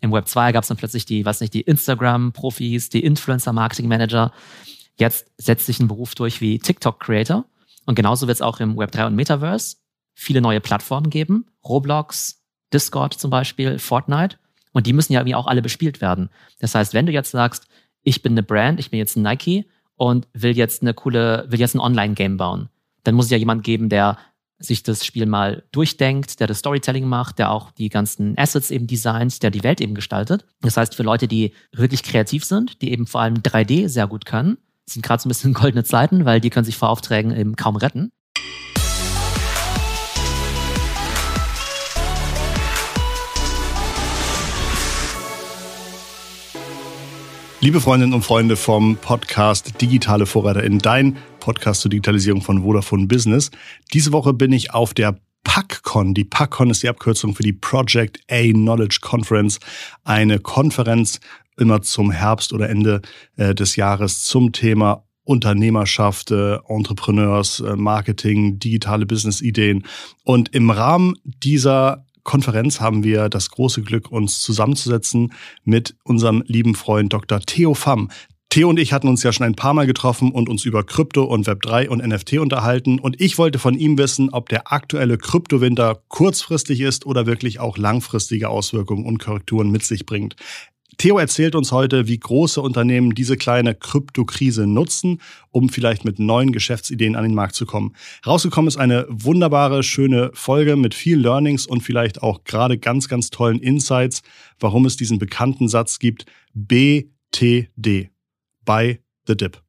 Im Web 2 gab es dann plötzlich die, was nicht, die Instagram-Profis, die Influencer-Marketing-Manager. Jetzt setzt sich ein Beruf durch wie TikTok-Creator. Und genauso wird es auch im Web 3 und Metaverse viele neue Plattformen geben. Roblox, Discord zum Beispiel, Fortnite. Und die müssen ja irgendwie auch alle bespielt werden. Das heißt, wenn du jetzt sagst, ich bin eine Brand, ich bin jetzt ein Nike und will jetzt eine coole, will jetzt ein Online-Game bauen, dann muss es ja jemand geben, der sich das Spiel mal durchdenkt, der das Storytelling macht, der auch die ganzen Assets eben designt, der die Welt eben gestaltet. Das heißt, für Leute, die wirklich kreativ sind, die eben vor allem 3D sehr gut können, sind gerade so ein bisschen goldene Zeiten, weil die können sich vor Aufträgen eben kaum retten. Liebe Freundinnen und Freunde vom Podcast Digitale Vorreiter in dein Podcast zur Digitalisierung von Vodafone Business. Diese Woche bin ich auf der PACCon. Die PACCon ist die Abkürzung für die Project A Knowledge Conference, eine Konferenz immer zum Herbst oder Ende äh, des Jahres zum Thema Unternehmerschaft, äh, Entrepreneurs, äh, Marketing, digitale Business-Ideen. Und im Rahmen dieser Konferenz haben wir das große Glück, uns zusammenzusetzen mit unserem lieben Freund Dr. Theo Pham. Theo und ich hatten uns ja schon ein paar Mal getroffen und uns über Krypto und Web3 und NFT unterhalten. Und ich wollte von ihm wissen, ob der aktuelle Kryptowinter kurzfristig ist oder wirklich auch langfristige Auswirkungen und Korrekturen mit sich bringt. Theo erzählt uns heute, wie große Unternehmen diese kleine Kryptokrise nutzen, um vielleicht mit neuen Geschäftsideen an den Markt zu kommen. Rausgekommen ist eine wunderbare, schöne Folge mit viel Learnings und vielleicht auch gerade ganz, ganz tollen Insights, warum es diesen bekannten Satz gibt, BTD, by the dip.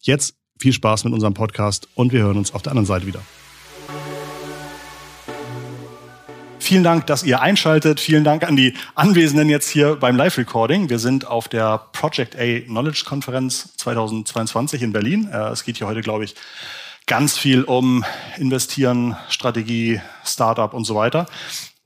Jetzt viel Spaß mit unserem Podcast und wir hören uns auf der anderen Seite wieder. Vielen Dank, dass ihr einschaltet. Vielen Dank an die Anwesenden jetzt hier beim Live-Recording. Wir sind auf der Project A Knowledge Konferenz 2022 in Berlin. Äh, es geht hier heute, glaube ich, ganz viel um Investieren, Strategie, Startup und so weiter.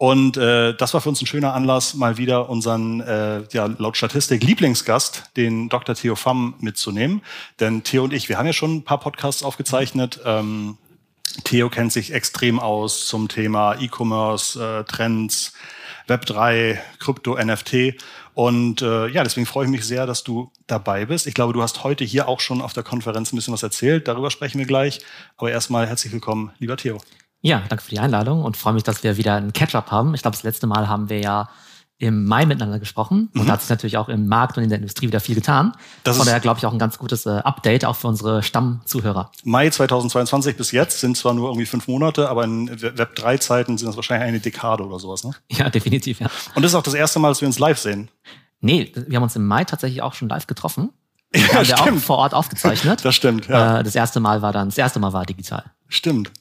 Und äh, das war für uns ein schöner Anlass, mal wieder unseren äh, ja, laut Statistik Lieblingsgast, den Dr. Theo Pham, mitzunehmen. Denn Theo und ich, wir haben ja schon ein paar Podcasts aufgezeichnet. Ähm, Theo kennt sich extrem aus zum Thema E-Commerce, äh, Trends, Web3, Krypto, NFT. Und äh, ja, deswegen freue ich mich sehr, dass du dabei bist. Ich glaube, du hast heute hier auch schon auf der Konferenz ein bisschen was erzählt. Darüber sprechen wir gleich. Aber erstmal herzlich willkommen, lieber Theo. Ja, danke für die Einladung und freue mich, dass wir wieder einen Catch-up haben. Ich glaube, das letzte Mal haben wir ja im Mai miteinander gesprochen und mhm. da hat sich natürlich auch im Markt und in der Industrie wieder viel getan. Das Von daher glaube ich auch ein ganz gutes äh, Update auch für unsere Stammzuhörer. Mai 2022 bis jetzt sind zwar nur irgendwie fünf Monate, aber in Web 3 Zeiten sind das wahrscheinlich eine Dekade oder sowas, ne? Ja, definitiv, ja. Und das ist auch das erste Mal, dass wir uns live sehen. Nee, wir haben uns im Mai tatsächlich auch schon live getroffen. Ja, haben wir auch vor Ort aufgezeichnet. Das stimmt, ja. Äh, das erste Mal war dann, das erste Mal war digital. Stimmt.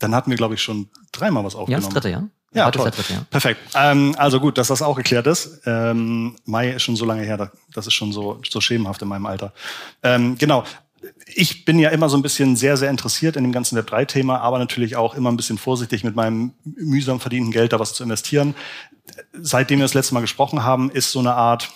Dann hatten wir, glaube ich, schon dreimal was aufgenommen. Ja, das dritte, ja. Ja, toll. Dritte, ja. Perfekt. Ähm, also gut, dass das auch geklärt ist. Ähm, Mai ist schon so lange her, das ist schon so, so schemenhaft in meinem Alter. Ähm, genau. Ich bin ja immer so ein bisschen sehr, sehr interessiert in dem ganzen Web3-Thema, aber natürlich auch immer ein bisschen vorsichtig mit meinem mühsam verdienten Geld da was zu investieren. Seitdem wir das letzte Mal gesprochen haben, ist so eine Art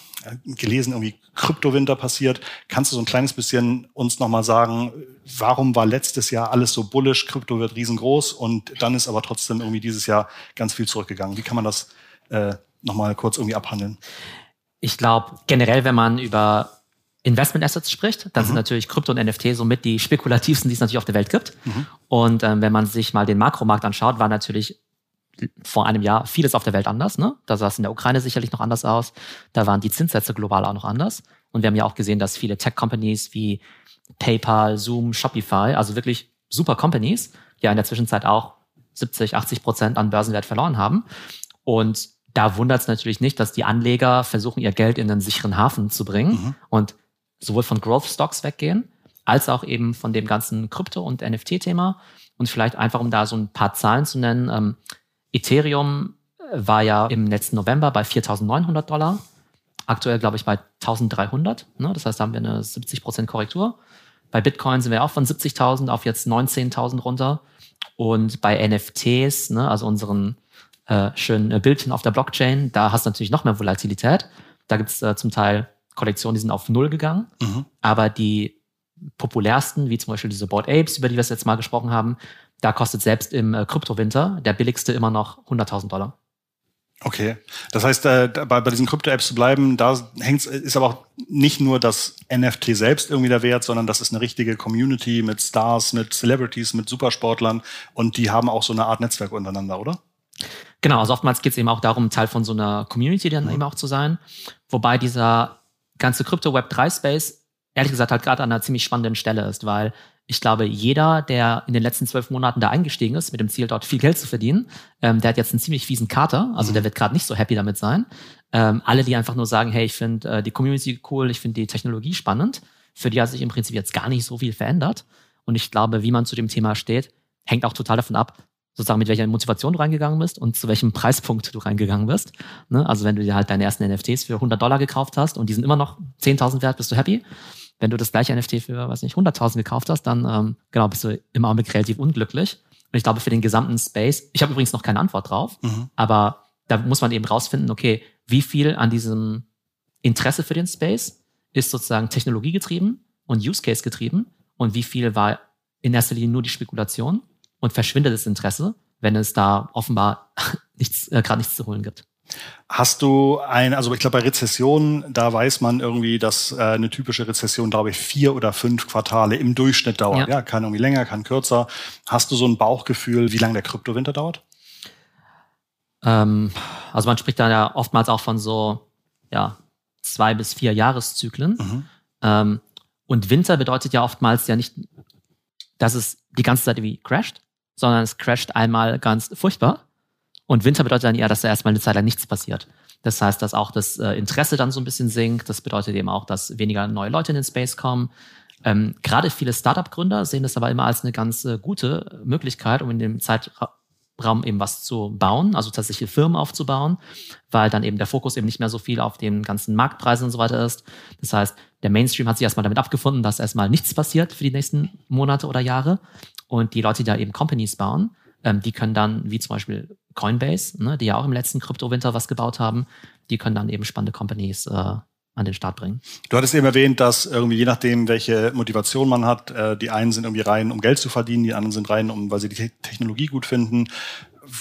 gelesen, irgendwie Kryptowinter passiert. Kannst du so ein kleines bisschen uns nochmal sagen, warum war letztes Jahr alles so bullish, Krypto wird riesengroß und dann ist aber trotzdem irgendwie dieses Jahr ganz viel zurückgegangen? Wie kann man das äh, nochmal kurz irgendwie abhandeln? Ich glaube, generell, wenn man über Investment Assets spricht, dann mhm. sind natürlich Krypto und NFT somit die spekulativsten, die es natürlich auf der Welt gibt. Mhm. Und ähm, wenn man sich mal den Makromarkt anschaut, war natürlich vor einem Jahr vieles auf der Welt anders. Ne? Da sah es in der Ukraine sicherlich noch anders aus. Da waren die Zinssätze global auch noch anders. Und wir haben ja auch gesehen, dass viele Tech-Companies wie PayPal, Zoom, Shopify, also wirklich super Companies, ja in der Zwischenzeit auch 70, 80 Prozent an Börsenwert verloren haben. Und da wundert es natürlich nicht, dass die Anleger versuchen, ihr Geld in einen sicheren Hafen zu bringen mhm. und sowohl von Growth Stocks weggehen, als auch eben von dem ganzen Krypto- und NFT-Thema. Und vielleicht einfach, um da so ein paar Zahlen zu nennen, ähm, Ethereum war ja im letzten November bei 4.900 Dollar. Aktuell, glaube ich, bei 1.300. Ne? Das heißt, da haben wir eine 70% Korrektur. Bei Bitcoin sind wir auch von 70.000 auf jetzt 19.000 runter. Und bei NFTs, ne, also unseren äh, schönen Bildchen auf der Blockchain, da hast du natürlich noch mehr Volatilität. Da gibt es äh, zum Teil Kollektionen, die sind auf Null gegangen. Mhm. Aber die populärsten, wie zum Beispiel diese Board Apes, über die wir jetzt mal gesprochen haben, da kostet selbst im äh, Kryptowinter der billigste immer noch 100.000 Dollar. Okay, das heißt, äh, bei, bei diesen Krypto-Apps zu bleiben, da hängt's, ist aber auch nicht nur das NFT selbst irgendwie der Wert, sondern das ist eine richtige Community mit Stars, mit Celebrities, mit Supersportlern und die haben auch so eine Art Netzwerk untereinander, oder? Genau, also oftmals geht es eben auch darum, Teil von so einer Community dann mhm. eben auch zu sein. Wobei dieser ganze Crypto-Web3-Space ehrlich gesagt halt gerade an einer ziemlich spannenden Stelle ist, weil ich glaube, jeder, der in den letzten zwölf Monaten da eingestiegen ist, mit dem Ziel, dort viel Geld zu verdienen, ähm, der hat jetzt einen ziemlich fiesen Kater. Also mhm. der wird gerade nicht so happy damit sein. Ähm, alle, die einfach nur sagen, hey, ich finde äh, die Community cool, ich finde die Technologie spannend, für die hat sich im Prinzip jetzt gar nicht so viel verändert. Und ich glaube, wie man zu dem Thema steht, hängt auch total davon ab, sozusagen mit welcher Motivation du reingegangen bist und zu welchem Preispunkt du reingegangen bist. Ne? Also wenn du dir halt deine ersten NFTs für 100 Dollar gekauft hast und die sind immer noch 10.000 wert, bist du happy. Wenn du das gleiche NFT für, weiß nicht, 100.000 gekauft hast, dann ähm, genau bist du im Augenblick relativ unglücklich. Und ich glaube, für den gesamten Space, ich habe übrigens noch keine Antwort drauf, mhm. aber da muss man eben rausfinden, okay, wie viel an diesem Interesse für den Space ist sozusagen technologiegetrieben und Use Case getrieben und wie viel war in erster Linie nur die Spekulation und verschwindet das Interesse, wenn es da offenbar nichts, äh, gerade nichts zu holen gibt. Hast du ein, also ich glaube bei Rezessionen, da weiß man irgendwie, dass äh, eine typische Rezession, glaube ich, vier oder fünf Quartale im Durchschnitt dauert. Ja. ja, kann irgendwie länger, kann kürzer. Hast du so ein Bauchgefühl, wie lange der Kryptowinter dauert? Ähm, also man spricht da ja oftmals auch von so ja, zwei bis vier Jahreszyklen. Mhm. Ähm, und Winter bedeutet ja oftmals ja nicht, dass es die ganze Zeit irgendwie crasht, sondern es crasht einmal ganz furchtbar und Winter bedeutet dann eher, dass da erstmal eine Zeit lang nichts passiert. Das heißt, dass auch das äh, Interesse dann so ein bisschen sinkt. Das bedeutet eben auch, dass weniger neue Leute in den Space kommen. Ähm, Gerade viele Startup-Gründer sehen das aber immer als eine ganz äh, gute Möglichkeit, um in dem Zeitraum eben was zu bauen, also tatsächlich Firmen aufzubauen, weil dann eben der Fokus eben nicht mehr so viel auf den ganzen Marktpreisen und so weiter ist. Das heißt, der Mainstream hat sich erstmal damit abgefunden, dass erstmal nichts passiert für die nächsten Monate oder Jahre. Und die Leute, die da eben Companies bauen, ähm, die können dann, wie zum Beispiel Coinbase, ne, die ja auch im letzten Kryptowinter was gebaut haben, die können dann eben spannende Companies äh, an den Start bringen. Du hattest eben erwähnt, dass irgendwie je nachdem, welche Motivation man hat, äh, die einen sind irgendwie rein, um Geld zu verdienen, die anderen sind rein, um, weil sie die Technologie gut finden.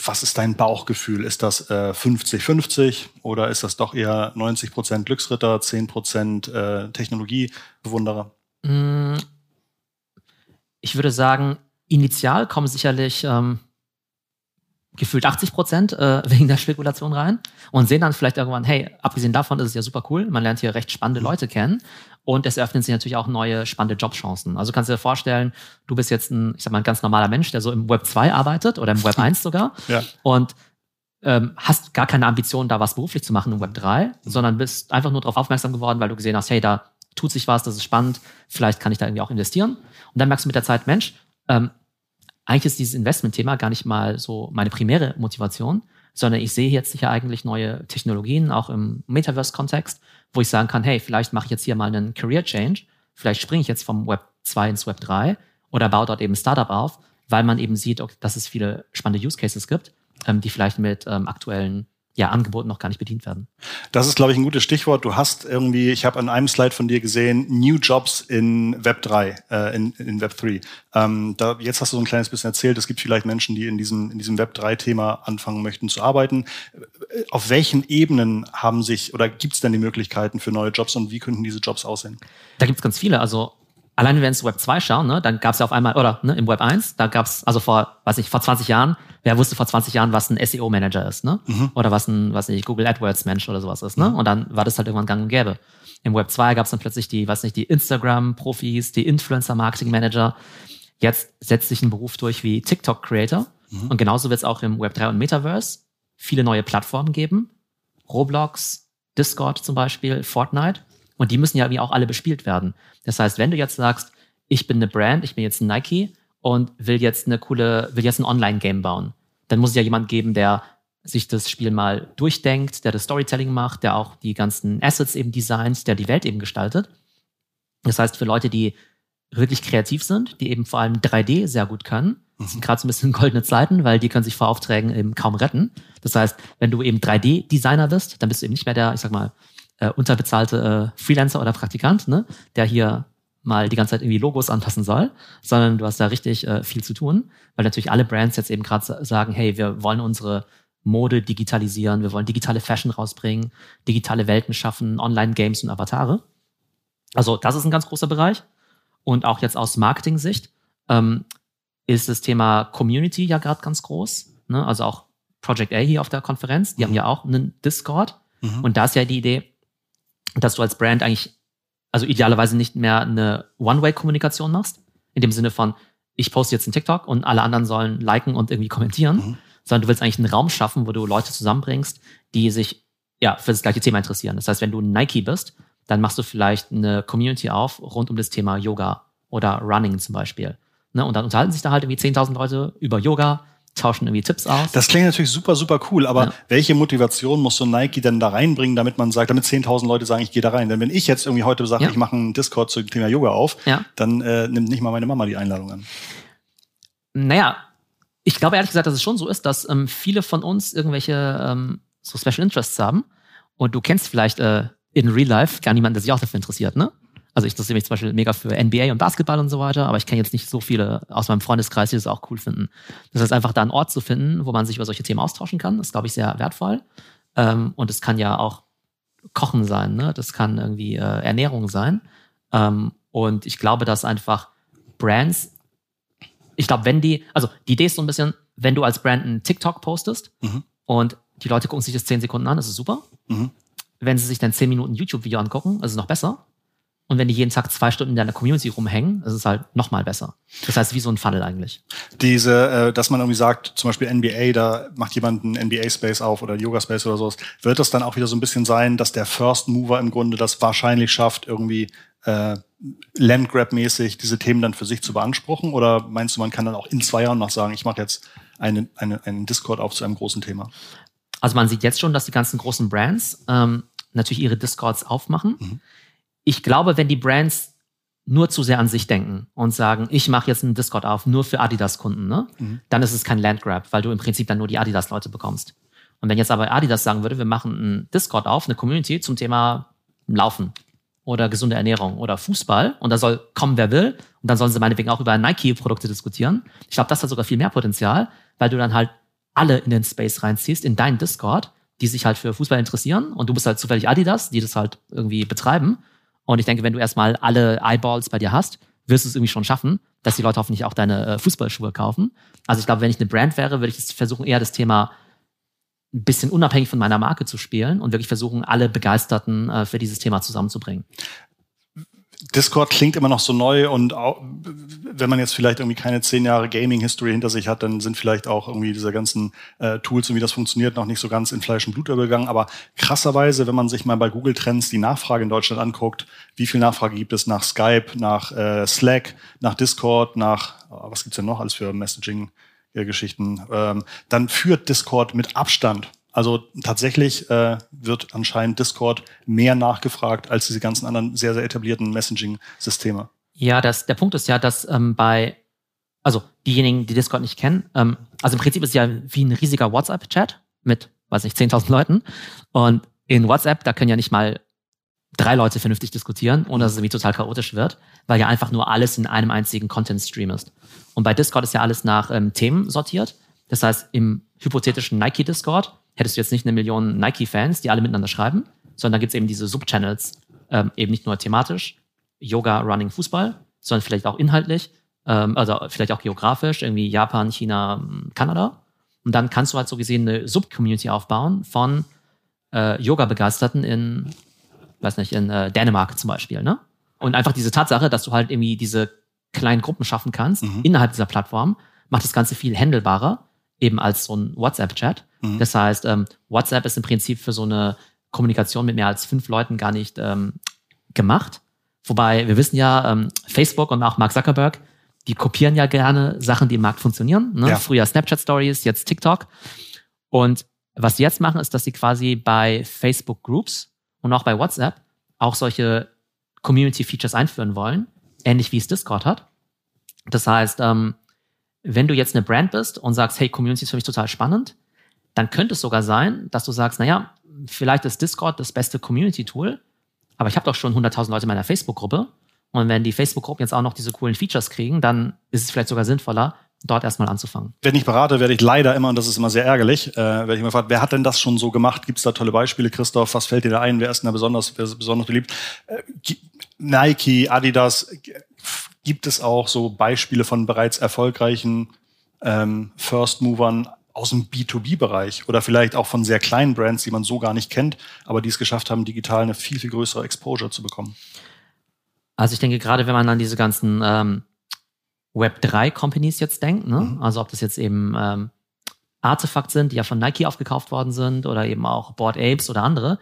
Was ist dein Bauchgefühl? Ist das 50-50 äh, oder ist das doch eher 90 Prozent Glücksritter, 10 Prozent äh, Technologiebewunderer? Mm, ich würde sagen, initial kommen sicherlich ähm, gefühlt 80 Prozent äh, wegen der Spekulation rein und sehen dann vielleicht irgendwann, hey, abgesehen davon ist es ja super cool, man lernt hier recht spannende mhm. Leute kennen und es eröffnen sich natürlich auch neue spannende Jobchancen. Also kannst du dir vorstellen, du bist jetzt ein, ich sag mal, ein ganz normaler Mensch, der so im Web 2 arbeitet oder im Web 1 sogar ja. und ähm, hast gar keine Ambition, da was beruflich zu machen im Web 3, mhm. sondern bist einfach nur darauf aufmerksam geworden, weil du gesehen hast, hey, da tut sich was, das ist spannend, vielleicht kann ich da irgendwie auch investieren. Und dann merkst du mit der Zeit, Mensch, ähm, eigentlich ist dieses Investment-Thema gar nicht mal so meine primäre Motivation, sondern ich sehe jetzt sicher eigentlich neue Technologien, auch im Metaverse-Kontext, wo ich sagen kann, hey, vielleicht mache ich jetzt hier mal einen Career-Change, vielleicht springe ich jetzt vom Web 2 ins Web 3 oder baue dort eben Startup auf, weil man eben sieht, dass es viele spannende Use Cases gibt, ähm, die vielleicht mit ähm, aktuellen ja, Angeboten noch gar nicht bedient werden. Das ist, glaube ich, ein gutes Stichwort. Du hast irgendwie, ich habe an einem Slide von dir gesehen, New Jobs in Web 3, äh, in, in Web 3. Ähm, da, jetzt hast du so ein kleines bisschen erzählt, es gibt vielleicht Menschen, die in diesem, in diesem Web 3-Thema anfangen möchten zu arbeiten. Auf welchen Ebenen haben sich oder gibt es denn die Möglichkeiten für neue Jobs und wie könnten diese Jobs aussehen? Da gibt es ganz viele. Also allein wenn wir ins Web 2 schauen, ne, dann gab es ja auf einmal, oder ne, im Web 1, da gab es, also vor, weiß ich, vor 20 Jahren, wer wusste vor 20 Jahren, was ein SEO-Manager ist, ne? Mhm. Oder was ein, was nicht, Google AdWords-Mensch oder sowas ist, ne? Mhm. Und dann war das halt irgendwann gang und gäbe. Im Web 2 gab es dann plötzlich die, weiß nicht, die Instagram-Profis, die Influencer-Marketing-Manager. Jetzt setzt sich ein Beruf durch wie TikTok-Creator. Mhm. Und genauso wird es auch im Web 3 und Metaverse viele neue Plattformen geben. Roblox, Discord zum Beispiel, Fortnite. Und die müssen ja irgendwie auch alle bespielt werden. Das heißt, wenn du jetzt sagst, ich bin eine Brand, ich bin jetzt ein Nike und will jetzt eine coole, will jetzt ein Online-Game bauen, dann muss es ja jemand geben, der sich das Spiel mal durchdenkt, der das Storytelling macht, der auch die ganzen Assets eben designt, der die Welt eben gestaltet. Das heißt, für Leute, die wirklich kreativ sind, die eben vor allem 3D sehr gut können, mhm. sind gerade so ein bisschen goldene Zeiten, weil die können sich vor Aufträgen eben kaum retten. Das heißt, wenn du eben 3D-Designer bist, dann bist du eben nicht mehr der, ich sag mal, äh, unterbezahlte äh, Freelancer oder Praktikant, ne, der hier mal die ganze Zeit irgendwie Logos anpassen soll, sondern du hast da richtig äh, viel zu tun, weil natürlich alle Brands jetzt eben gerade sagen, hey, wir wollen unsere Mode digitalisieren, wir wollen digitale Fashion rausbringen, digitale Welten schaffen, Online-Games und Avatare. Also das ist ein ganz großer Bereich. Und auch jetzt aus Marketing-Sicht ähm, ist das Thema Community ja gerade ganz groß. Ne? Also auch Project A hier auf der Konferenz, die mhm. haben ja auch einen Discord. Mhm. Und da ist ja die Idee, dass du als Brand eigentlich, also idealerweise nicht mehr eine One-Way-Kommunikation machst, in dem Sinne von, ich poste jetzt einen TikTok und alle anderen sollen liken und irgendwie kommentieren, mhm. sondern du willst eigentlich einen Raum schaffen, wo du Leute zusammenbringst, die sich ja für das gleiche Thema interessieren. Das heißt, wenn du Nike bist, dann machst du vielleicht eine Community auf rund um das Thema Yoga oder Running zum Beispiel. Ne? Und dann unterhalten sich da halt irgendwie 10.000 Leute über Yoga, tauschen irgendwie Tipps aus. Das klingt natürlich super, super cool, aber ja. welche Motivation muss so Nike denn da reinbringen, damit man sagt, damit 10.000 Leute sagen, ich gehe da rein? Denn wenn ich jetzt irgendwie heute sage, ja. ich mache einen Discord zum Thema Yoga auf, ja. dann äh, nimmt nicht mal meine Mama die Einladung an. Naja, ich glaube ehrlich gesagt, dass es schon so ist, dass ähm, viele von uns irgendwelche ähm, so Special Interests haben und du kennst vielleicht äh, in Real Life gar niemanden, der sich auch dafür interessiert, ne? Also ich interessiere mich zum Beispiel mega für NBA und Basketball und so weiter, aber ich kenne jetzt nicht so viele aus meinem Freundeskreis, die das auch cool finden. Das heißt, einfach da einen Ort zu finden, wo man sich über solche Themen austauschen kann, ist, glaube ich, sehr wertvoll. Ähm, und es kann ja auch Kochen sein, ne? Das kann irgendwie äh, Ernährung sein. Ähm, und ich glaube, dass einfach Brands, ich glaube, wenn die, also die Idee ist so ein bisschen, wenn du als Brand einen TikTok postest mhm. und die Leute gucken sich das zehn Sekunden an, das ist super. Mhm. Wenn sie sich dann zehn Minuten YouTube-Video angucken, ist es noch besser. Und wenn die jeden Tag zwei Stunden in deiner Community rumhängen, ist es halt noch mal besser. Das heißt, wie so ein Funnel eigentlich. Diese, äh, dass man irgendwie sagt, zum Beispiel NBA, da macht jemand einen NBA-Space auf oder Yoga-Space oder sowas, wird das dann auch wieder so ein bisschen sein, dass der First Mover im Grunde das wahrscheinlich schafft, irgendwie äh, Landgrab-mäßig diese Themen dann für sich zu beanspruchen? Oder meinst du, man kann dann auch in zwei Jahren noch sagen, ich mache jetzt eine, eine, einen Discord auf zu einem großen Thema? Also man sieht jetzt schon, dass die ganzen großen Brands ähm, natürlich ihre Discords aufmachen. Mhm ich glaube, wenn die Brands nur zu sehr an sich denken und sagen, ich mache jetzt einen Discord auf, nur für Adidas-Kunden, ne? Mhm. dann ist es kein Landgrab, weil du im Prinzip dann nur die Adidas-Leute bekommst. Und wenn jetzt aber Adidas sagen würde, wir machen einen Discord auf, eine Community zum Thema Laufen oder gesunde Ernährung oder Fußball und da soll kommen, wer will und dann sollen sie meinetwegen auch über Nike-Produkte diskutieren. Ich glaube, das hat sogar viel mehr Potenzial, weil du dann halt alle in den Space reinziehst, in deinen Discord, die sich halt für Fußball interessieren und du bist halt zufällig Adidas, die das halt irgendwie betreiben und ich denke, wenn du erstmal alle Eyeballs bei dir hast, wirst du es irgendwie schon schaffen, dass die Leute hoffentlich auch deine äh, Fußballschuhe kaufen. Also ich glaube, wenn ich eine Brand wäre, würde ich versuchen, eher das Thema ein bisschen unabhängig von meiner Marke zu spielen und wirklich versuchen, alle Begeisterten äh, für dieses Thema zusammenzubringen. Discord klingt immer noch so neu und auch, wenn man jetzt vielleicht irgendwie keine zehn Jahre Gaming-History hinter sich hat, dann sind vielleicht auch irgendwie diese ganzen äh, Tools und wie das funktioniert noch nicht so ganz in Fleisch und Blut übergegangen. Aber krasserweise, wenn man sich mal bei Google Trends die Nachfrage in Deutschland anguckt, wie viel Nachfrage gibt es nach Skype, nach äh, Slack, nach Discord, nach, was gibt's denn noch alles für Messaging-Geschichten, ähm, dann führt Discord mit Abstand also tatsächlich äh, wird anscheinend Discord mehr nachgefragt als diese ganzen anderen sehr, sehr etablierten Messaging-Systeme. Ja, das, der Punkt ist ja, dass ähm, bei, also diejenigen, die Discord nicht kennen, ähm, also im Prinzip ist es ja wie ein riesiger WhatsApp-Chat mit, weiß nicht, 10.000 Leuten. Und in WhatsApp, da können ja nicht mal drei Leute vernünftig diskutieren, ohne dass es irgendwie total chaotisch wird, weil ja einfach nur alles in einem einzigen Content-Stream ist. Und bei Discord ist ja alles nach ähm, Themen sortiert. Das heißt, im hypothetischen Nike-Discord hättest du jetzt nicht eine Million Nike-Fans, die alle miteinander schreiben, sondern da gibt es eben diese Subchannels, ähm, eben nicht nur thematisch, Yoga, Running, Fußball, sondern vielleicht auch inhaltlich, ähm, also vielleicht auch geografisch, irgendwie Japan, China, Kanada. Und dann kannst du halt so gesehen eine Sub-Community aufbauen von äh, Yoga-Begeisterten in, weiß nicht, in äh, Dänemark zum Beispiel, ne? Und einfach diese Tatsache, dass du halt irgendwie diese kleinen Gruppen schaffen kannst mhm. innerhalb dieser Plattform, macht das Ganze viel handelbarer, eben als so ein WhatsApp-Chat. Mhm. Das heißt, ähm, WhatsApp ist im Prinzip für so eine Kommunikation mit mehr als fünf Leuten gar nicht ähm, gemacht. Wobei wir wissen ja, ähm, Facebook und auch Mark Zuckerberg, die kopieren ja gerne Sachen, die im Markt funktionieren. Ne? Ja. Früher Snapchat Stories, jetzt TikTok. Und was sie jetzt machen, ist, dass sie quasi bei Facebook Groups und auch bei WhatsApp auch solche Community Features einführen wollen, ähnlich wie es Discord hat. Das heißt, ähm, wenn du jetzt eine Brand bist und sagst, hey, Community ist für mich total spannend, dann könnte es sogar sein, dass du sagst, naja, vielleicht ist Discord das beste Community-Tool, aber ich habe doch schon 100.000 Leute in meiner Facebook-Gruppe. Und wenn die Facebook-Gruppen jetzt auch noch diese coolen Features kriegen, dann ist es vielleicht sogar sinnvoller, dort erstmal anzufangen. Wenn ich berate, werde ich leider immer, und das ist immer sehr ärgerlich, äh, werde ich immer gefragt, wer hat denn das schon so gemacht? Gibt es da tolle Beispiele, Christoph? Was fällt dir da ein? Wer ist denn da besonders, wer ist besonders beliebt? Äh, Nike, Adidas, gibt es auch so Beispiele von bereits erfolgreichen ähm, First Movern aus dem B2B-Bereich oder vielleicht auch von sehr kleinen Brands, die man so gar nicht kennt, aber die es geschafft haben, digital eine viel, viel größere Exposure zu bekommen? Also ich denke, gerade wenn man an diese ganzen ähm, Web3-Companies jetzt denkt, ne? Mhm. also ob das jetzt eben ähm, Artefakt sind, die ja von Nike aufgekauft worden sind oder eben auch Board Apes oder andere,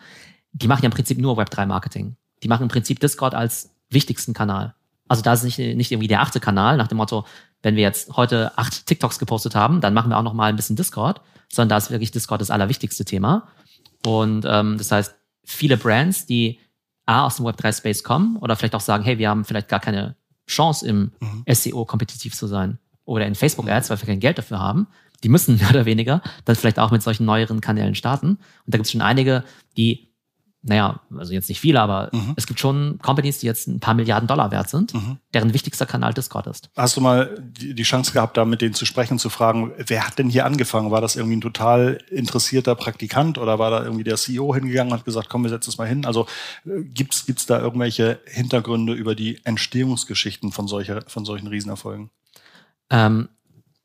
die machen ja im Prinzip nur Web3-Marketing. Die machen im Prinzip Discord als wichtigsten Kanal. Also da ist nicht, nicht irgendwie der achte Kanal nach dem Motto, wenn wir jetzt heute acht TikToks gepostet haben, dann machen wir auch noch mal ein bisschen Discord, sondern da ist wirklich Discord das allerwichtigste Thema. Und ähm, das heißt, viele Brands, die A aus dem Web3-Space kommen oder vielleicht auch sagen, hey, wir haben vielleicht gar keine Chance im mhm. SEO kompetitiv zu sein oder in Facebook-Ads, weil wir kein Geld dafür haben, die müssen mehr oder weniger dann vielleicht auch mit solchen neueren Kanälen starten. Und da gibt es schon einige, die naja, also jetzt nicht viele, aber mhm. es gibt schon Companies, die jetzt ein paar Milliarden Dollar wert sind, mhm. deren wichtigster Kanal Discord ist. Hast du mal die, Chance gehabt, da mit denen zu sprechen und zu fragen, wer hat denn hier angefangen? War das irgendwie ein total interessierter Praktikant oder war da irgendwie der CEO hingegangen und hat gesagt, komm, wir setzen es mal hin? Also äh, gibt's gibt's da irgendwelche Hintergründe über die Entstehungsgeschichten von, solcher, von solchen Riesenerfolgen? Ähm,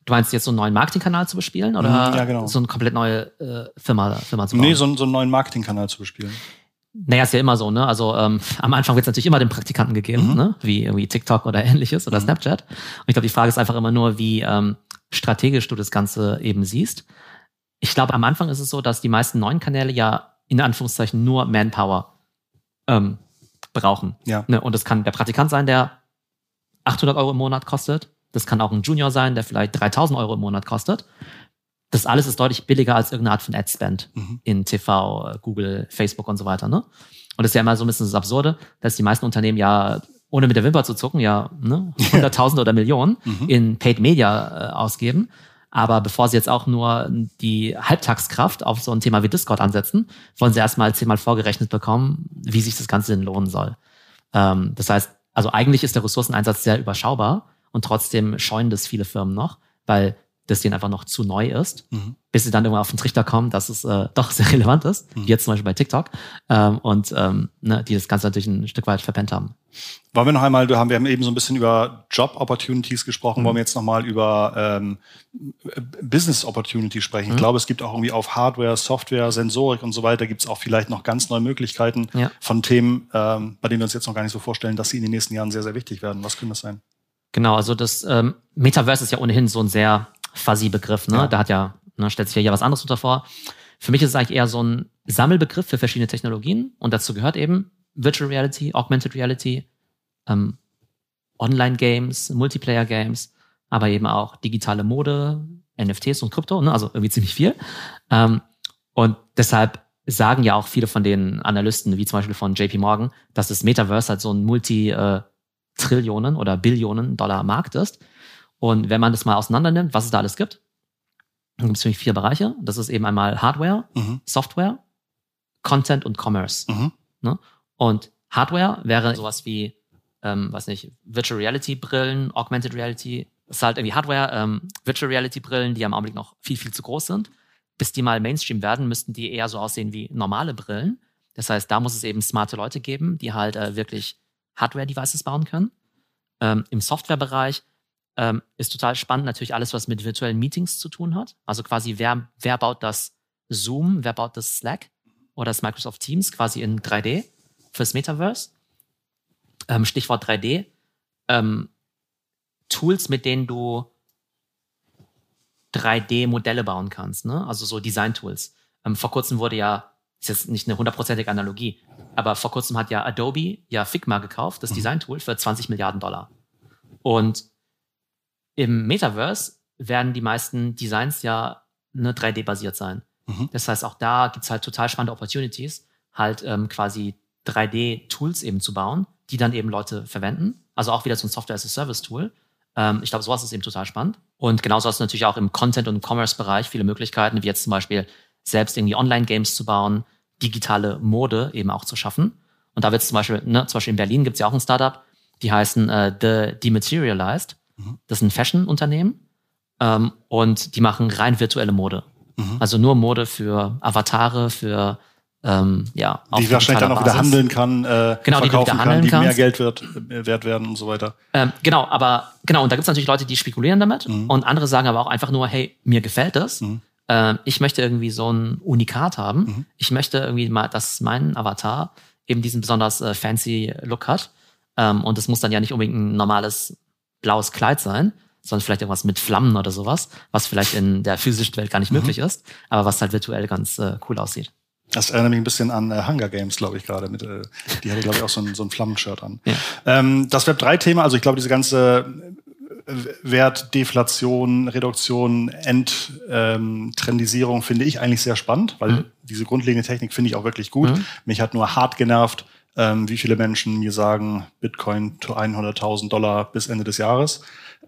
Du meinst jetzt so einen neuen Marketingkanal zu bespielen oder mhm, ja, genau. so eine komplett neue äh, Firma, Firma zu bauen? Nee, so, so einen neuen Marketingkanal zu bespielen. Naja, ist ja immer so, ne? Also ähm, am Anfang wird es natürlich immer den Praktikanten gegeben, mhm. ne? Wie irgendwie TikTok oder ähnliches oder mhm. Snapchat. Und ich glaube, die Frage ist einfach immer nur, wie ähm, strategisch du das Ganze eben siehst. Ich glaube, am Anfang ist es so, dass die meisten neuen Kanäle ja in Anführungszeichen nur Manpower ähm, brauchen. Ja. Ne? Und das kann der Praktikant sein, der 800 Euro im Monat kostet. Das kann auch ein Junior sein, der vielleicht 3000 Euro im Monat kostet das alles ist deutlich billiger als irgendeine Art von Ad-Spend mhm. in TV, Google, Facebook und so weiter. Ne? Und das ist ja immer so ein bisschen das Absurde, dass die meisten Unternehmen ja, ohne mit der Wimper zu zucken, ja ne, Hunderttausende oder Millionen mhm. in Paid Media äh, ausgeben. Aber bevor sie jetzt auch nur die Halbtagskraft auf so ein Thema wie Discord ansetzen, wollen sie erstmal zehnmal vorgerechnet bekommen, wie sich das Ganze denn lohnen soll. Ähm, das heißt, also eigentlich ist der Ressourceneinsatz sehr überschaubar und trotzdem scheuen das viele Firmen noch, weil das denen einfach noch zu neu ist, mhm. bis sie dann irgendwann auf den Trichter kommen, dass es äh, doch sehr relevant ist, mhm. jetzt zum Beispiel bei TikTok, ähm, und ähm, ne, die das Ganze natürlich ein Stück weit verpennt haben. Wollen wir noch einmal, wir haben eben so ein bisschen über Job Opportunities gesprochen, mhm. wollen wir jetzt nochmal über ähm, Business Opportunities sprechen. Ich mhm. glaube, es gibt auch irgendwie auf Hardware, Software, Sensorik und so weiter, gibt es auch vielleicht noch ganz neue Möglichkeiten ja. von Themen, ähm, bei denen wir uns jetzt noch gar nicht so vorstellen, dass sie in den nächsten Jahren sehr, sehr wichtig werden. Was können das sein? Genau, also das ähm, Metaverse ist ja ohnehin so ein sehr fuzzy Begriff, ne? Ja. Da hat ja, ne, stellt sich ja hier was anderes unter vor. Für mich ist es eigentlich eher so ein Sammelbegriff für verschiedene Technologien und dazu gehört eben Virtual Reality, Augmented Reality, ähm, Online-Games, Multiplayer-Games, aber eben auch digitale Mode, NFTs und Krypto, ne? also irgendwie ziemlich viel. Ähm, und deshalb sagen ja auch viele von den Analysten, wie zum Beispiel von JP Morgan, dass das Metaverse halt so ein Multi-Trillionen- äh, oder Billionen-Dollar-Markt ist. Und wenn man das mal auseinander nimmt, was es da alles gibt, dann gibt es für mich vier Bereiche. Das ist eben einmal Hardware, mhm. Software, Content und Commerce. Mhm. Ne? Und Hardware wäre sowas wie, ähm, was nicht, Virtual Reality Brillen, Augmented Reality. Das ist halt irgendwie Hardware, ähm, Virtual Reality Brillen, die am Augenblick noch viel, viel zu groß sind. Bis die mal Mainstream werden, müssten die eher so aussehen wie normale Brillen. Das heißt, da muss es eben smarte Leute geben, die halt äh, wirklich Hardware-Devices bauen können. Ähm, Im Softwarebereich ähm, ist total spannend, natürlich alles, was mit virtuellen Meetings zu tun hat. Also quasi, wer, wer baut das Zoom, wer baut das Slack oder das Microsoft Teams quasi in 3D fürs Metaverse. Ähm, Stichwort 3D. Ähm, Tools, mit denen du 3D-Modelle bauen kannst, ne? also so Design-Tools. Ähm, vor kurzem wurde ja, ist jetzt nicht eine hundertprozentige Analogie, aber vor kurzem hat ja Adobe ja Figma gekauft, das mhm. Design-Tool, für 20 Milliarden Dollar. Und im Metaverse werden die meisten Designs ja ne, 3D-basiert sein. Mhm. Das heißt, auch da gibt's halt total spannende Opportunities, halt ähm, quasi 3D-Tools eben zu bauen, die dann eben Leute verwenden. Also auch wieder so ein Software-as-a-Service-Tool. Ähm, ich glaube, sowas ist eben total spannend. Und genauso hast du natürlich auch im Content- und Commerce-Bereich viele Möglichkeiten, wie jetzt zum Beispiel selbst irgendwie Online-Games zu bauen, digitale Mode eben auch zu schaffen. Und da wird es zum Beispiel, ne, zum Beispiel in Berlin gibt's ja auch ein Startup, die heißen äh, The Dematerialized. Mhm. Das ist ein Fashion-Unternehmen. ähm, und die machen rein virtuelle Mode. Mhm. Also nur Mode für Avatare, für ähm, ja, die wahrscheinlich dann auch Basis. wieder handeln kann, äh, genau, die du wieder handeln kann, die mehr Geld wird, äh, wert werden und so weiter. Ähm, genau, aber genau, und da gibt es natürlich Leute, die spekulieren damit mhm. und andere sagen aber auch einfach nur, hey, mir gefällt das. Mhm. Äh, ich möchte irgendwie so ein Unikat haben. Mhm. Ich möchte irgendwie mal, dass mein Avatar eben diesen besonders äh, fancy Look hat. Ähm, und es muss dann ja nicht unbedingt ein normales blaues Kleid sein, sondern vielleicht irgendwas mit Flammen oder sowas, was vielleicht in der physischen Welt gar nicht mhm. möglich ist, aber was halt virtuell ganz äh, cool aussieht. Das erinnert mich ein bisschen an äh, Hunger Games, glaube ich, gerade. Mit, äh, die hatte, glaube ich, auch so ein, so ein Flammenshirt an. Ja. Ähm, das Web3-Thema, also ich glaube, diese ganze äh, Wertdeflation, Reduktion, Endtrendisierung ähm, finde ich eigentlich sehr spannend, weil mhm. diese grundlegende Technik finde ich auch wirklich gut. Mhm. Mich hat nur hart genervt, ähm, wie viele Menschen mir sagen, Bitcoin zu 100.000 Dollar bis Ende des Jahres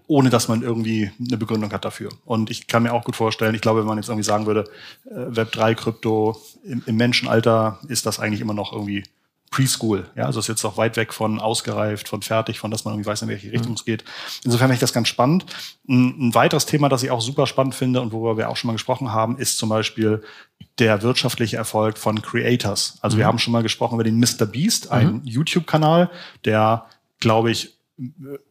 ohne dass man irgendwie eine Begründung hat dafür. Und ich kann mir auch gut vorstellen, ich glaube, wenn man jetzt irgendwie sagen würde, äh, Web3, Krypto, im, im Menschenalter ist das eigentlich immer noch irgendwie Preschool. Ja, also ist jetzt auch weit weg von ausgereift, von fertig, von dass man irgendwie weiß, in welche Richtung es geht. Insofern finde ich das ganz spannend. Ein, ein, weiteres Thema, das ich auch super spannend finde und worüber wir auch schon mal gesprochen haben, ist zum Beispiel der wirtschaftliche Erfolg von Creators. Also mhm. wir haben schon mal gesprochen über den Mr. Beast, einen mhm. YouTube-Kanal, der, glaube ich,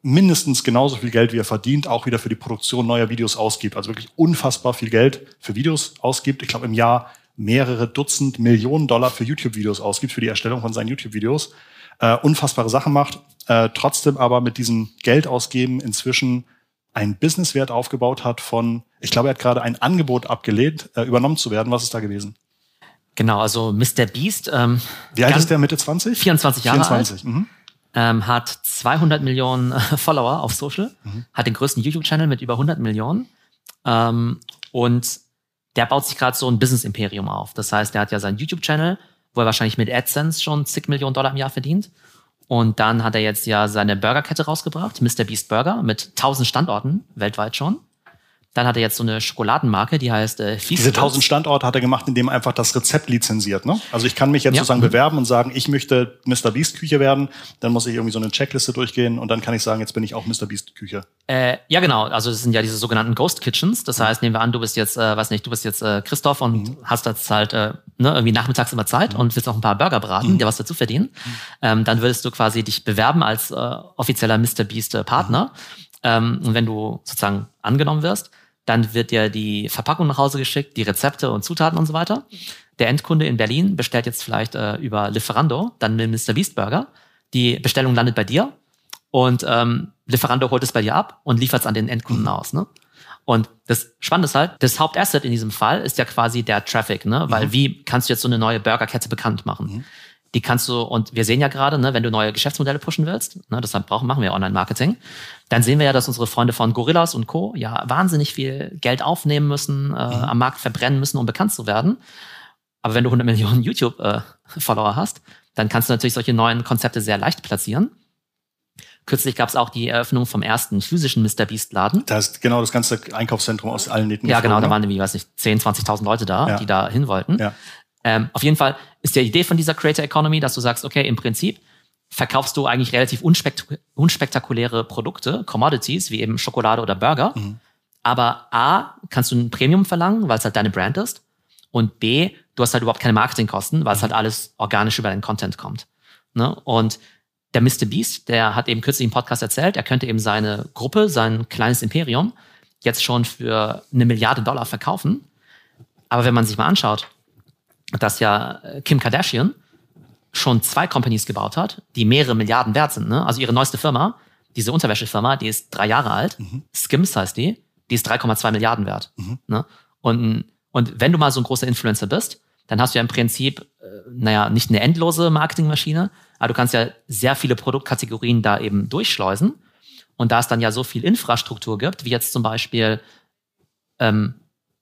mindestens genauso viel Geld, wie er verdient, auch wieder für die Produktion neuer Videos ausgibt. Also wirklich unfassbar viel Geld für Videos ausgibt. Ich glaube, im Jahr mehrere Dutzend Millionen Dollar für YouTube-Videos ausgibt, für die Erstellung von seinen YouTube-Videos. Äh, unfassbare Sachen macht, äh, trotzdem aber mit diesem Geld ausgeben inzwischen ein Businesswert aufgebaut hat von, ich glaube, er hat gerade ein Angebot abgelehnt, äh, übernommen zu werden. Was ist da gewesen? Genau, also Mr. Beast. Ähm, Wie alt ist der, Mitte 20? 24 Jahre 24. alt. Mhm ähm, hat 200 Millionen äh, Follower auf Social, mhm. hat den größten YouTube-Channel mit über 100 Millionen ähm, und der baut sich gerade so ein Business-Imperium auf. Das heißt, der hat ja seinen YouTube-Channel, wo er wahrscheinlich mit AdSense schon zig Millionen Dollar im Jahr verdient. Und dann hat er jetzt ja seine Burgerkette rausgebracht, Mr. Beast Burger, mit 1000 Standorten weltweit schon. Dann hat er jetzt so eine Schokoladenmarke, die heißt äh, Feast Diese 1000 Standorte hat er gemacht, indem er einfach das Rezept lizenziert. Ne? Also ich kann mich jetzt ja. sozusagen mhm. bewerben und sagen, ich möchte Mr. Beast Küche werden. Dann muss ich irgendwie so eine Checkliste durchgehen und dann kann ich sagen, jetzt bin ich auch Mr. Beast Küche. Äh, ja, genau. Also das sind ja diese sogenannten Ghost Kitchens. Das heißt, nehmen wir an, du bist jetzt, äh, weiß nicht, du bist jetzt äh, Christoph und mhm. hast jetzt halt äh, ne, irgendwie nachmittags immer Zeit mhm. und willst auch ein paar Burger braten, mhm. dir was dazu verdienen. Mhm. Ähm, dann würdest du quasi dich bewerben als äh, offizieller Mr. Beast äh, Partner. Ähm, und wenn du sozusagen angenommen wirst, dann wird dir die Verpackung nach Hause geschickt, die Rezepte und Zutaten und so weiter. Der Endkunde in Berlin bestellt jetzt vielleicht äh, über Lieferando, dann mit Mr. Beast Burger. Die Bestellung landet bei dir und ähm, Lieferando holt es bei dir ab und liefert es an den Endkunden aus. Ne? Und das Spannende ist halt, das Hauptasset in diesem Fall ist ja quasi der Traffic, ne? Weil mhm. wie kannst du jetzt so eine neue Burgerkette bekannt machen? Mhm. Die kannst du, und wir sehen ja gerade, ne, wenn du neue Geschäftsmodelle pushen willst, ne, deshalb brauchen, machen wir Online-Marketing, dann sehen wir ja, dass unsere Freunde von Gorillas und Co. ja wahnsinnig viel Geld aufnehmen müssen, äh, mhm. am Markt verbrennen müssen, um bekannt zu werden. Aber wenn du 100 Millionen YouTube-Follower äh, hast, dann kannst du natürlich solche neuen Konzepte sehr leicht platzieren. Kürzlich gab es auch die Eröffnung vom ersten physischen Mr. Beast Laden. Da ist genau das ganze Einkaufszentrum aus allen Nähten. Ja, genau, da waren irgendwie, weiß nicht, 10, 20.000 Leute da, ja. die da hin wollten. Ja. Ähm, auf jeden Fall ist die Idee von dieser Creator Economy, dass du sagst, okay, im Prinzip verkaufst du eigentlich relativ unspekt unspektakuläre Produkte, Commodities, wie eben Schokolade oder Burger. Mhm. Aber A, kannst du ein Premium verlangen, weil es halt deine Brand ist. Und B, du hast halt überhaupt keine Marketingkosten, weil es halt alles organisch über deinen Content kommt. Ne? Und der Mr. Beast, der hat eben kürzlich im Podcast erzählt, er könnte eben seine Gruppe, sein kleines Imperium, jetzt schon für eine Milliarde Dollar verkaufen. Aber wenn man sich mal anschaut, dass ja äh, Kim Kardashian schon zwei Companies gebaut hat, die mehrere Milliarden wert sind. Ne? Also ihre neueste Firma, diese Unterwäschefirma, die ist drei Jahre alt, mhm. Skims heißt die, die ist 3,2 Milliarden wert. Mhm. Ne? Und, und wenn du mal so ein großer Influencer bist, dann hast du ja im Prinzip, äh, naja, nicht eine endlose Marketingmaschine, aber du kannst ja sehr viele Produktkategorien da eben durchschleusen. Und da es dann ja so viel Infrastruktur gibt, wie jetzt zum Beispiel ähm,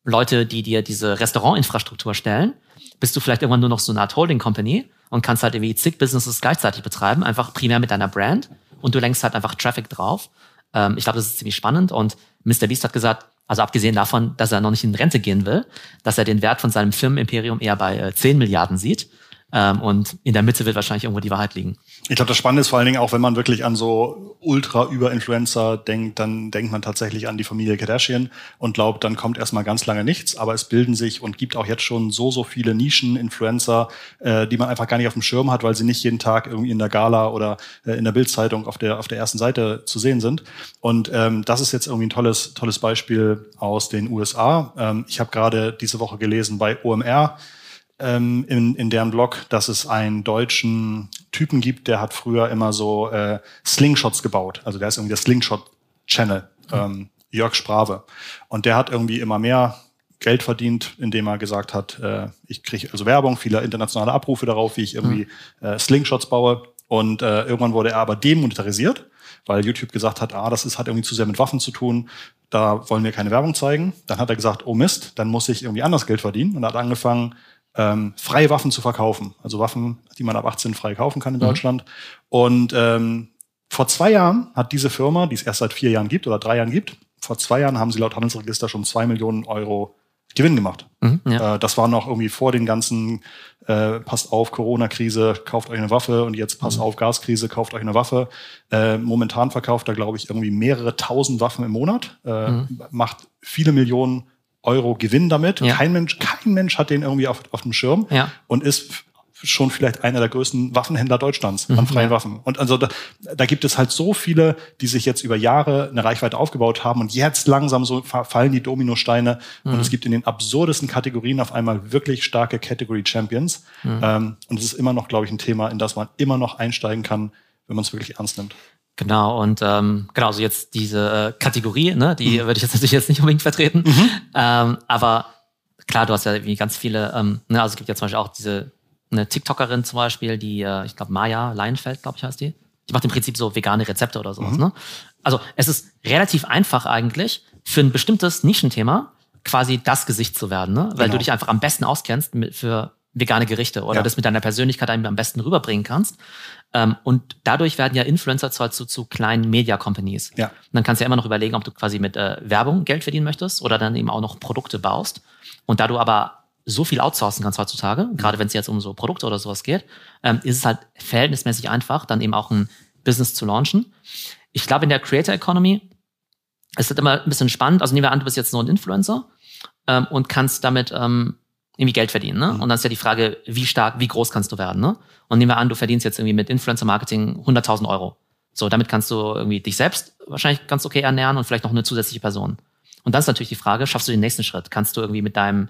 Leute, die dir diese Restaurantinfrastruktur stellen, bist du vielleicht irgendwann nur noch so eine Art Holding Company und kannst halt irgendwie zig Businesses gleichzeitig betreiben, einfach primär mit deiner Brand und du lenkst halt einfach Traffic drauf. Ähm, ich glaube, das ist ziemlich spannend und Mr. Beast hat gesagt, also abgesehen davon, dass er noch nicht in Rente gehen will, dass er den Wert von seinem Firmenimperium eher bei äh, 10 Milliarden sieht. Ähm, und in der Mitte wird wahrscheinlich irgendwo die Wahrheit liegen. Ich glaube, das Spannende ist vor allen Dingen auch, wenn man wirklich an so Ultra-Über-Influencer denkt, dann denkt man tatsächlich an die Familie Kardashian und glaubt, dann kommt erstmal ganz lange nichts. Aber es bilden sich und gibt auch jetzt schon so, so viele Nischen-Influencer, äh, die man einfach gar nicht auf dem Schirm hat, weil sie nicht jeden Tag irgendwie in der Gala oder äh, in der Bildzeitung auf der, auf der ersten Seite zu sehen sind. Und ähm, das ist jetzt irgendwie ein tolles, tolles Beispiel aus den USA. Ähm, ich habe gerade diese Woche gelesen bei OMR, ähm, in, in deren Blog, dass es einen deutschen Typen gibt, der hat früher immer so äh, Slingshots gebaut. Also der ist irgendwie der Slingshot-Channel, ähm, Jörg Sprave. Und der hat irgendwie immer mehr Geld verdient, indem er gesagt hat, äh, ich kriege also Werbung, viele internationale Abrufe darauf, wie ich irgendwie äh, Slingshots baue. Und äh, irgendwann wurde er aber demonetarisiert, weil YouTube gesagt hat, ah, das ist, hat irgendwie zu sehr mit Waffen zu tun, da wollen wir keine Werbung zeigen. Dann hat er gesagt, oh Mist, dann muss ich irgendwie anders Geld verdienen und hat angefangen, ähm, freie Waffen zu verkaufen. Also Waffen, die man ab 18 frei kaufen kann in mhm. Deutschland. Und ähm, vor zwei Jahren hat diese Firma, die es erst seit vier Jahren gibt oder drei Jahren gibt, vor zwei Jahren haben sie laut Handelsregister schon zwei Millionen Euro Gewinn gemacht. Mhm, ja. äh, das war noch irgendwie vor den ganzen, äh, passt auf, Corona-Krise, kauft euch eine Waffe und jetzt passt mhm. auf, Gaskrise, kauft euch eine Waffe. Äh, momentan verkauft er, glaube ich, irgendwie mehrere tausend Waffen im Monat, äh, mhm. macht viele Millionen Euro Gewinn damit. Ja. Kein Mensch, kein Mensch hat den irgendwie auf, auf dem Schirm ja. und ist schon vielleicht einer der größten Waffenhändler Deutschlands mhm, an freien ja. Waffen. Und also da, da gibt es halt so viele, die sich jetzt über Jahre eine Reichweite aufgebaut haben und jetzt langsam so fallen die Dominosteine mhm. und es gibt in den absurdesten Kategorien auf einmal wirklich starke Category Champions. Mhm. Ähm, und es ist immer noch, glaube ich, ein Thema, in das man immer noch einsteigen kann, wenn man es wirklich ernst nimmt. Genau, und ähm, genau, so jetzt diese äh, Kategorie, ne, die mhm. würde ich jetzt natürlich jetzt nicht unbedingt vertreten. Mhm. Ähm, aber klar, du hast ja irgendwie ganz viele, ähm, ne, also es gibt ja zum Beispiel auch diese eine TikTokerin zum Beispiel, die, äh, ich glaube, Maya Leinfeld, glaube ich, heißt die. Die macht im Prinzip so vegane Rezepte oder sowas. Mhm. Ne? Also es ist relativ einfach eigentlich, für ein bestimmtes Nischenthema quasi das Gesicht zu werden, ne? weil genau. du dich einfach am besten auskennst mit, für vegane Gerichte oder ja. das mit deiner Persönlichkeit am besten rüberbringen kannst. Ähm, und dadurch werden ja Influencer zwar zu, zu kleinen Media-Companies. Ja. Und dann kannst du ja immer noch überlegen, ob du quasi mit äh, Werbung Geld verdienen möchtest oder dann eben auch noch Produkte baust. Und da du aber so viel outsourcen kannst heutzutage, mhm. gerade wenn es jetzt um so Produkte oder sowas geht, ähm, ist es halt verhältnismäßig einfach, dann eben auch ein Business zu launchen. Ich glaube, in der Creator Economy ist das immer ein bisschen spannend. Also nehmen wir an, du bist jetzt nur ein Influencer ähm, und kannst damit ähm, irgendwie Geld verdienen. Ne? Mhm. Und dann ist ja die Frage, wie stark, wie groß kannst du werden? Ne? Und nehmen wir an, du verdienst jetzt irgendwie mit Influencer-Marketing 100.000 Euro. So, damit kannst du irgendwie dich selbst wahrscheinlich ganz okay ernähren und vielleicht noch eine zusätzliche Person. Und dann ist natürlich die Frage, schaffst du den nächsten Schritt? Kannst du irgendwie mit deinem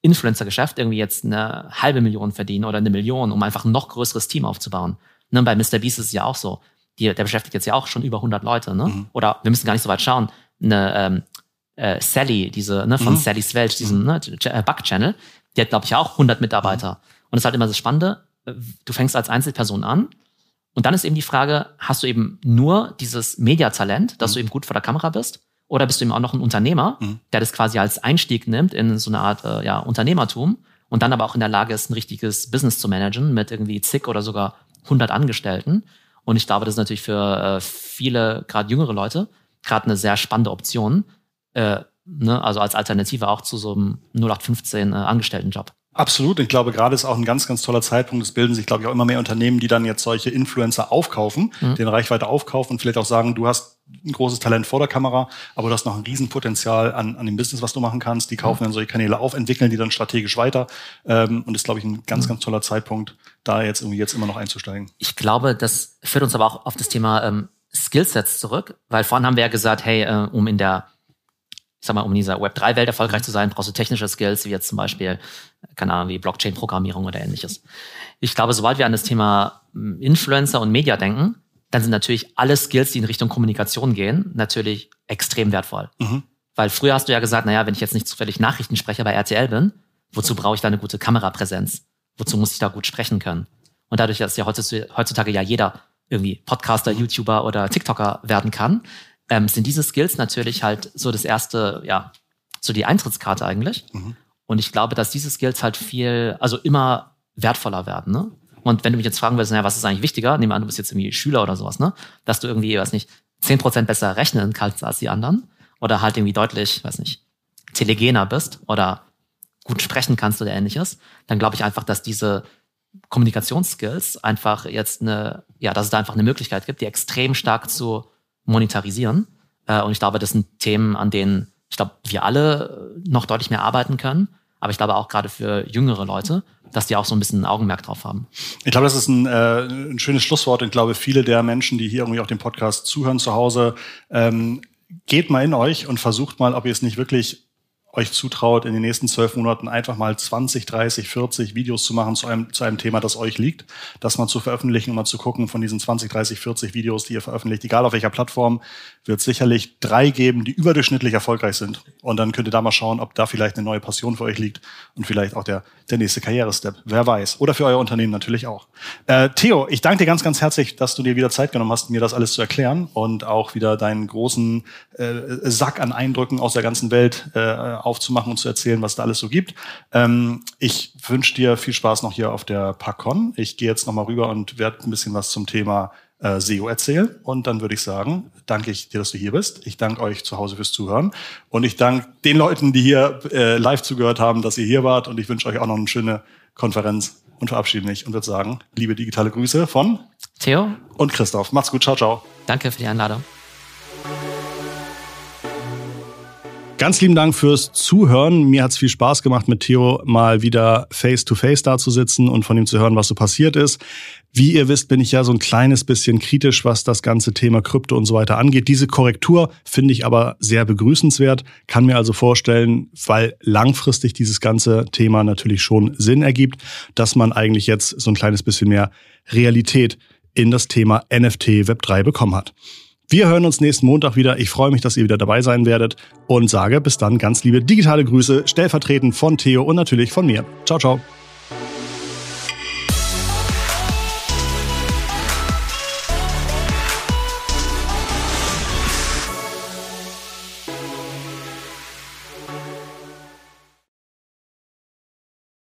Influencer-Geschäft irgendwie jetzt eine halbe Million verdienen oder eine Million, um einfach ein noch größeres Team aufzubauen? Ne, bei Mr. Beast ist es ja auch so. Die, der beschäftigt jetzt ja auch schon über 100 Leute. Ne? Mhm. Oder wir müssen gar nicht so weit schauen. Eine ähm, äh, Sally, diese ne, von mhm. Sally's Welt, diesen mhm. ne, äh, Bug-Channel, die hat, glaube ich, auch 100 Mitarbeiter. Mhm. Und das ist halt immer das Spannende, du fängst als Einzelperson an und dann ist eben die Frage, hast du eben nur dieses Mediatalent, dass mhm. du eben gut vor der Kamera bist? Oder bist du eben auch noch ein Unternehmer, mhm. der das quasi als Einstieg nimmt in so eine Art äh, ja, Unternehmertum und dann aber auch in der Lage ist, ein richtiges Business zu managen mit irgendwie zig oder sogar 100 Angestellten. Und ich glaube, das ist natürlich für äh, viele, gerade jüngere Leute, gerade eine sehr spannende Option, äh, ne, also als Alternative auch zu so einem 0815 äh, Angestelltenjob. Absolut. Ich glaube, gerade ist auch ein ganz, ganz toller Zeitpunkt. Es bilden sich, glaube ich, auch immer mehr Unternehmen, die dann jetzt solche Influencer aufkaufen, mhm. den Reichweite aufkaufen und vielleicht auch sagen, du hast ein großes Talent vor der Kamera, aber du hast noch ein Riesenpotenzial an, an dem Business, was du machen kannst. Die kaufen mhm. dann solche Kanäle auf, entwickeln die dann strategisch weiter. Ähm, und ist, glaube ich, ein ganz, mhm. ganz toller Zeitpunkt, da jetzt irgendwie jetzt immer noch einzusteigen. Ich glaube, das führt uns aber auch auf das Thema ähm, Skillsets zurück, weil vorhin haben wir ja gesagt, hey, äh, um in der ich sag mal, um in dieser Web3-Welt erfolgreich zu sein, brauchst du technische Skills, wie jetzt zum Beispiel, keine Ahnung, wie Blockchain-Programmierung oder ähnliches. Ich glaube, sobald wir an das Thema hm, Influencer und Media denken, dann sind natürlich alle Skills, die in Richtung Kommunikation gehen, natürlich extrem wertvoll. Mhm. Weil früher hast du ja gesagt, naja, wenn ich jetzt nicht zufällig Nachrichtensprecher bei RTL bin, wozu brauche ich da eine gute Kamerapräsenz? Wozu muss ich da gut sprechen können? Und dadurch, dass ja heutzutage ja jeder irgendwie Podcaster, YouTuber oder TikToker werden kann, ähm, sind diese Skills natürlich halt so das erste, ja, so die Eintrittskarte eigentlich. Mhm. Und ich glaube, dass diese Skills halt viel, also immer wertvoller werden. Ne? Und wenn du mich jetzt fragen willst, naja, was ist eigentlich wichtiger? Nehmen wir an, du bist jetzt irgendwie Schüler oder sowas, ne? Dass du irgendwie, weiß nicht, zehn Prozent besser rechnen kannst als die anderen. Oder halt irgendwie deutlich, weiß nicht, telegener bist oder gut sprechen kannst oder ähnliches, dann glaube ich einfach, dass diese Kommunikationsskills einfach jetzt eine, ja, dass es da einfach eine Möglichkeit gibt, die extrem stark zu monetarisieren. Äh, und ich glaube, das sind Themen, an denen ich glaube, wir alle noch deutlich mehr arbeiten können. Aber ich glaube auch gerade für jüngere Leute, dass die auch so ein bisschen ein Augenmerk drauf haben. Ich glaube, das ist ein, äh, ein schönes Schlusswort. Ich glaube, viele der Menschen, die hier irgendwie auch dem Podcast zuhören zu Hause, ähm, geht mal in euch und versucht mal, ob ihr es nicht wirklich euch zutraut, in den nächsten zwölf Monaten einfach mal 20, 30, 40 Videos zu machen zu einem, zu einem Thema, das euch liegt, das mal zu veröffentlichen und mal zu gucken von diesen 20, 30, 40 Videos, die ihr veröffentlicht, egal auf welcher Plattform, wird sicherlich drei geben, die überdurchschnittlich erfolgreich sind. Und dann könnt ihr da mal schauen, ob da vielleicht eine neue Passion für euch liegt und vielleicht auch der, der nächste Karrierestep. Wer weiß. Oder für euer Unternehmen natürlich auch. Äh, Theo, ich danke dir ganz, ganz herzlich, dass du dir wieder Zeit genommen hast, mir das alles zu erklären und auch wieder deinen großen äh, Sack an Eindrücken aus der ganzen Welt äh, aufzumachen und zu erzählen, was da alles so gibt. Ähm, ich wünsche dir viel Spaß noch hier auf der PACON. Ich gehe jetzt nochmal rüber und werde ein bisschen was zum Thema äh, SEO erzählen. Und dann würde ich sagen, danke ich dir, dass du hier bist. Ich danke euch zu Hause fürs Zuhören. Und ich danke den Leuten, die hier äh, live zugehört haben, dass ihr hier wart. Und ich wünsche euch auch noch eine schöne Konferenz und verabschiede mich und würde sagen, liebe digitale Grüße von Theo und Christoph. Macht's gut. Ciao, ciao. Danke für die Einladung. Ganz lieben Dank fürs Zuhören. Mir hat es viel Spaß gemacht, mit Theo mal wieder face-to-face da zu sitzen und von ihm zu hören, was so passiert ist. Wie ihr wisst, bin ich ja so ein kleines bisschen kritisch, was das ganze Thema Krypto und so weiter angeht. Diese Korrektur finde ich aber sehr begrüßenswert, kann mir also vorstellen, weil langfristig dieses ganze Thema natürlich schon Sinn ergibt, dass man eigentlich jetzt so ein kleines bisschen mehr Realität in das Thema NFT Web3 bekommen hat. Wir hören uns nächsten Montag wieder. Ich freue mich, dass ihr wieder dabei sein werdet und sage bis dann ganz liebe digitale Grüße, stellvertretend von Theo und natürlich von mir. Ciao, ciao.